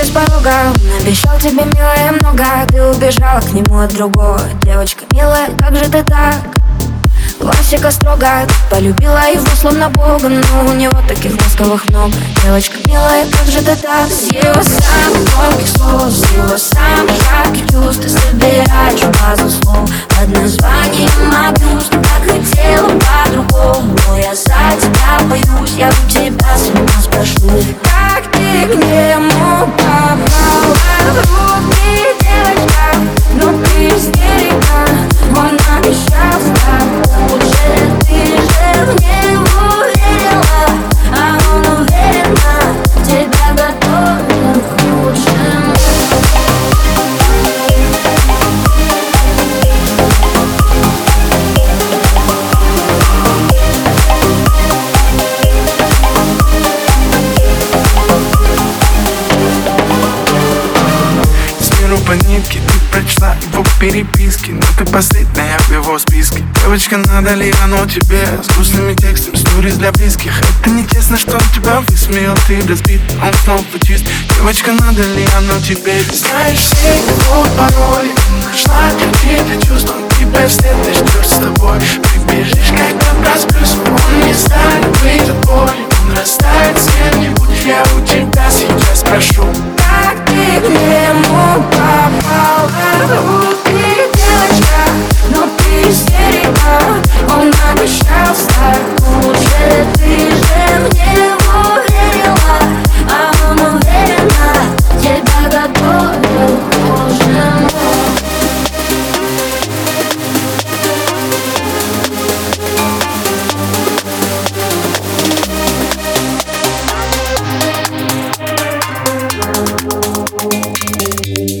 слез с порога. Он обещал тебе милое много. Ты убежала к нему от другого. Девочка милая, как же ты так? Классика строго. Полюбила его словно бога Но у него таких ласковых много. Девочка милая, как же ты так? С его самых громких слов С его самых жарких чувств Ты собираешь базу С миру по нитке Ты прочла его переписки Но ты последняя в его списке. Девочка, надо ли оно тебе С грустными текстами, сториз для близких. Это не честно, что он тебя высмеял Ты разбит, он снова чист. Девочка, надо ли оно тебе. Знаешь все его пароли нашла какие-то чувства Música